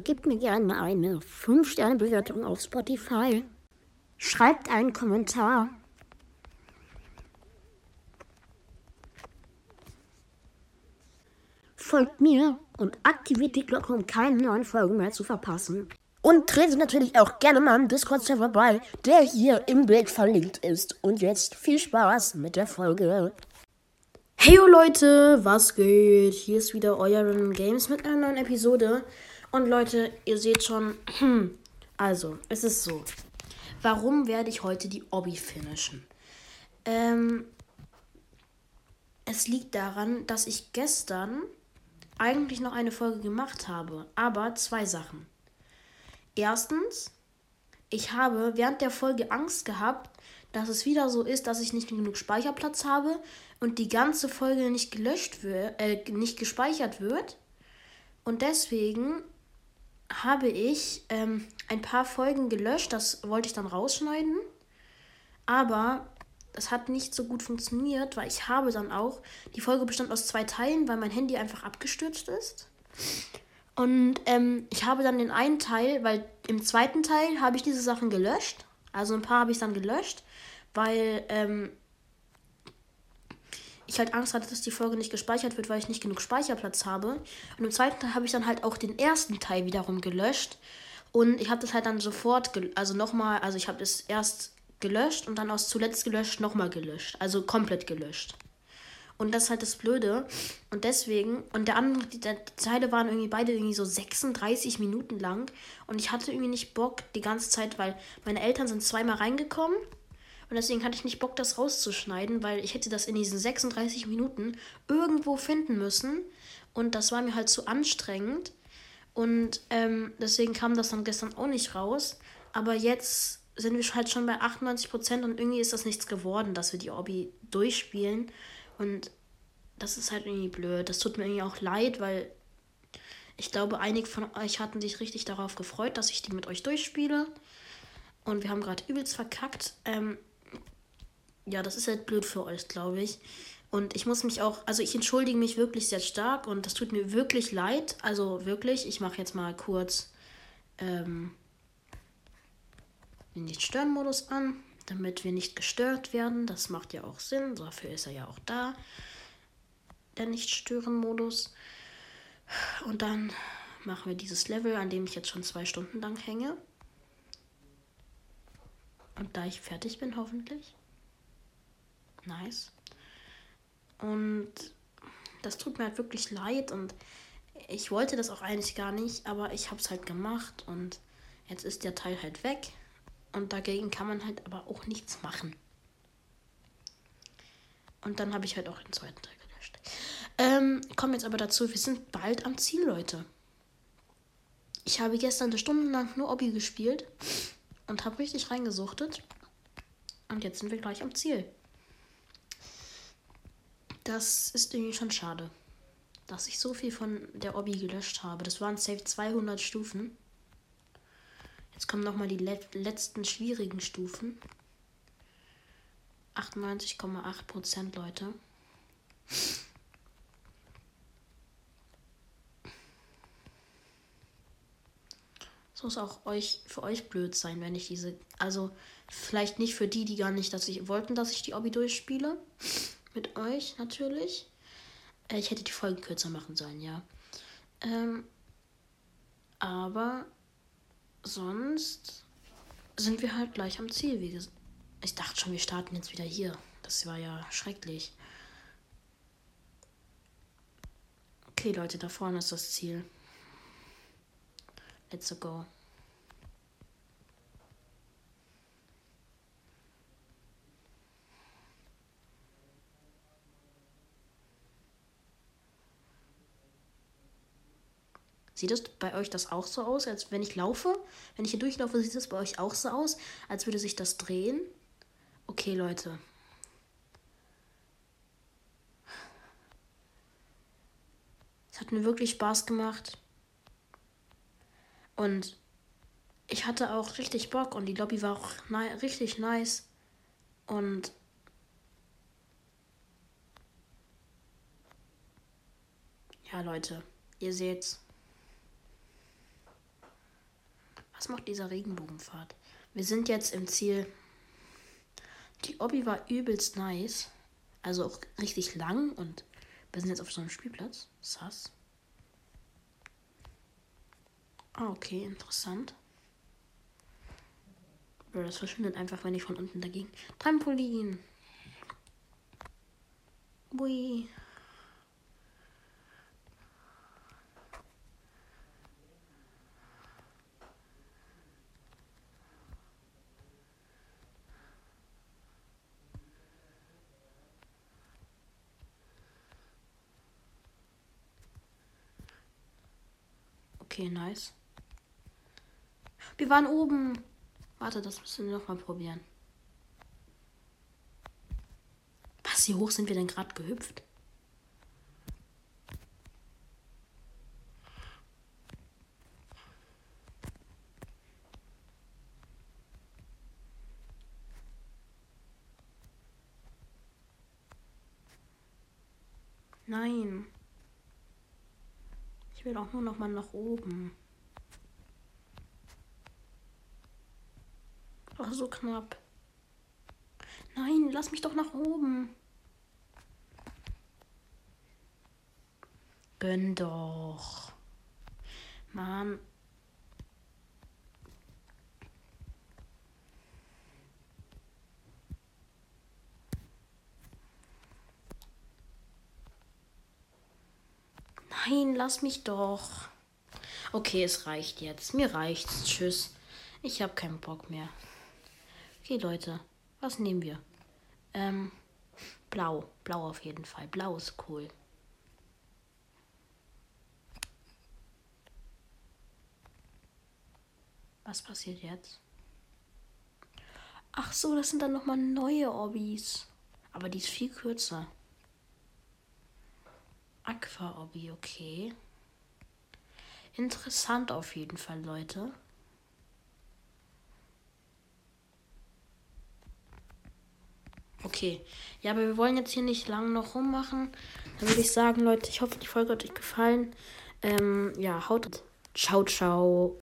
Gebt mir gerne eine 5-Sterne-Bewertung auf Spotify. Schreibt einen Kommentar. Folgt mir und aktiviert die Glocke, um keine neuen Folgen mehr zu verpassen. Und tretet natürlich auch gerne mal im Discord-Server bei, der hier im Bild verlinkt ist. Und jetzt viel Spaß mit der Folge. Hey Leute, was geht? Hier ist wieder euer Random Games mit einer neuen Episode. Und Leute, ihr seht schon, also, es ist so. Warum werde ich heute die Obby finishen? Ähm, es liegt daran, dass ich gestern eigentlich noch eine Folge gemacht habe. Aber zwei Sachen. Erstens, ich habe während der Folge Angst gehabt, dass es wieder so ist, dass ich nicht genug Speicherplatz habe und die ganze Folge nicht gelöscht wird, äh, nicht gespeichert wird. Und deswegen habe ich ähm, ein paar Folgen gelöscht, das wollte ich dann rausschneiden. Aber das hat nicht so gut funktioniert, weil ich habe dann auch, die Folge bestand aus zwei Teilen, weil mein Handy einfach abgestürzt ist. Und ähm, ich habe dann den einen Teil, weil im zweiten Teil habe ich diese Sachen gelöscht. Also ein paar habe ich dann gelöscht, weil ähm, ich halt Angst hatte, dass die Folge nicht gespeichert wird, weil ich nicht genug Speicherplatz habe. Und im zweiten Teil habe ich dann halt auch den ersten Teil wiederum gelöscht. Und ich habe das halt dann sofort, also nochmal, also ich habe das erst gelöscht und dann aus zuletzt gelöscht nochmal gelöscht. Also komplett gelöscht. Und das ist halt das Blöde. Und deswegen, und der andere, die, die Teile waren irgendwie beide irgendwie so 36 Minuten lang. Und ich hatte irgendwie nicht Bock die ganze Zeit, weil meine Eltern sind zweimal reingekommen. Und deswegen hatte ich nicht Bock, das rauszuschneiden, weil ich hätte das in diesen 36 Minuten irgendwo finden müssen. Und das war mir halt zu anstrengend. Und ähm, deswegen kam das dann gestern auch nicht raus. Aber jetzt sind wir halt schon bei 98 Prozent und irgendwie ist das nichts geworden, dass wir die Obby durchspielen. Und das ist halt irgendwie blöd. Das tut mir irgendwie auch leid, weil ich glaube, einige von euch hatten sich richtig darauf gefreut, dass ich die mit euch durchspiele. Und wir haben gerade übelst verkackt. Ähm, ja, das ist halt blöd für euch, glaube ich. Und ich muss mich auch, also ich entschuldige mich wirklich sehr stark und das tut mir wirklich leid. Also wirklich, ich mache jetzt mal kurz ähm, den Nicht-Stören-Modus an damit wir nicht gestört werden. Das macht ja auch Sinn, dafür ist er ja auch da, der Nicht-Stören-Modus. Und dann machen wir dieses Level, an dem ich jetzt schon zwei Stunden lang hänge. Und da ich fertig bin, hoffentlich. Nice. Und das tut mir halt wirklich leid und ich wollte das auch eigentlich gar nicht, aber ich habe es halt gemacht und jetzt ist der Teil halt weg. Und dagegen kann man halt aber auch nichts machen. Und dann habe ich halt auch den zweiten Teil gelöscht. Ähm, kommen jetzt aber dazu, wir sind bald am Ziel, Leute. Ich habe gestern eine Stunde lang nur Obby gespielt und habe richtig reingesuchtet. Und jetzt sind wir gleich am Ziel. Das ist irgendwie schon schade, dass ich so viel von der Obby gelöscht habe. Das waren safe 200 Stufen. Jetzt kommen nochmal die let letzten schwierigen Stufen. 98,8 Prozent, Leute. So ist auch euch für euch blöd sein, wenn ich diese. Also, vielleicht nicht für die, die gar nicht, dass ich wollten, dass ich die Obby durchspiele. Mit euch natürlich. Äh, ich hätte die Folgen kürzer machen sollen, ja. Ähm, aber sonst sind wir halt gleich am Ziel. Ich dachte schon, wir starten jetzt wieder hier. Das war ja schrecklich. Okay, Leute, da vorne ist das Ziel. Let's go. Sieht es bei euch das auch so aus, als wenn ich laufe? Wenn ich hier durchlaufe, sieht es bei euch auch so aus, als würde sich das drehen? Okay, Leute. Es hat mir wirklich Spaß gemacht. Und ich hatte auch richtig Bock und die Lobby war auch richtig nice. Und ja, Leute, ihr seht's. Was macht dieser Regenbogenpfad? Wir sind jetzt im Ziel. Die Obby war übelst nice. Also auch richtig lang und wir sind jetzt auf so einem Spielplatz. Sass. Ah, okay, interessant. Das verschwindet einfach, wenn ich von unten dagegen. Trampolin. Ui. Okay, nice. Wir waren oben. Warte, das müssen wir nochmal probieren. Was, wie hoch sind wir denn gerade gehüpft? Nein. Ich will auch nur noch mal nach oben. Ach, so knapp. Nein, lass mich doch nach oben. Gönn doch. Mann. Nein, lass mich doch. Okay, es reicht jetzt. Mir reicht's. Tschüss. Ich habe keinen Bock mehr. Okay, Leute. Was nehmen wir? Ähm, blau. Blau auf jeden Fall. Blau ist cool. Was passiert jetzt? Ach so, das sind dann nochmal neue Hobbys. Aber die ist viel kürzer. Aqua-Hobby, okay. Interessant auf jeden Fall, Leute. Okay. Ja, aber wir wollen jetzt hier nicht lang noch rummachen. Dann würde ich sagen, Leute, ich hoffe, die Folge hat euch gefallen. Ähm, ja, haut. Ciao, ciao.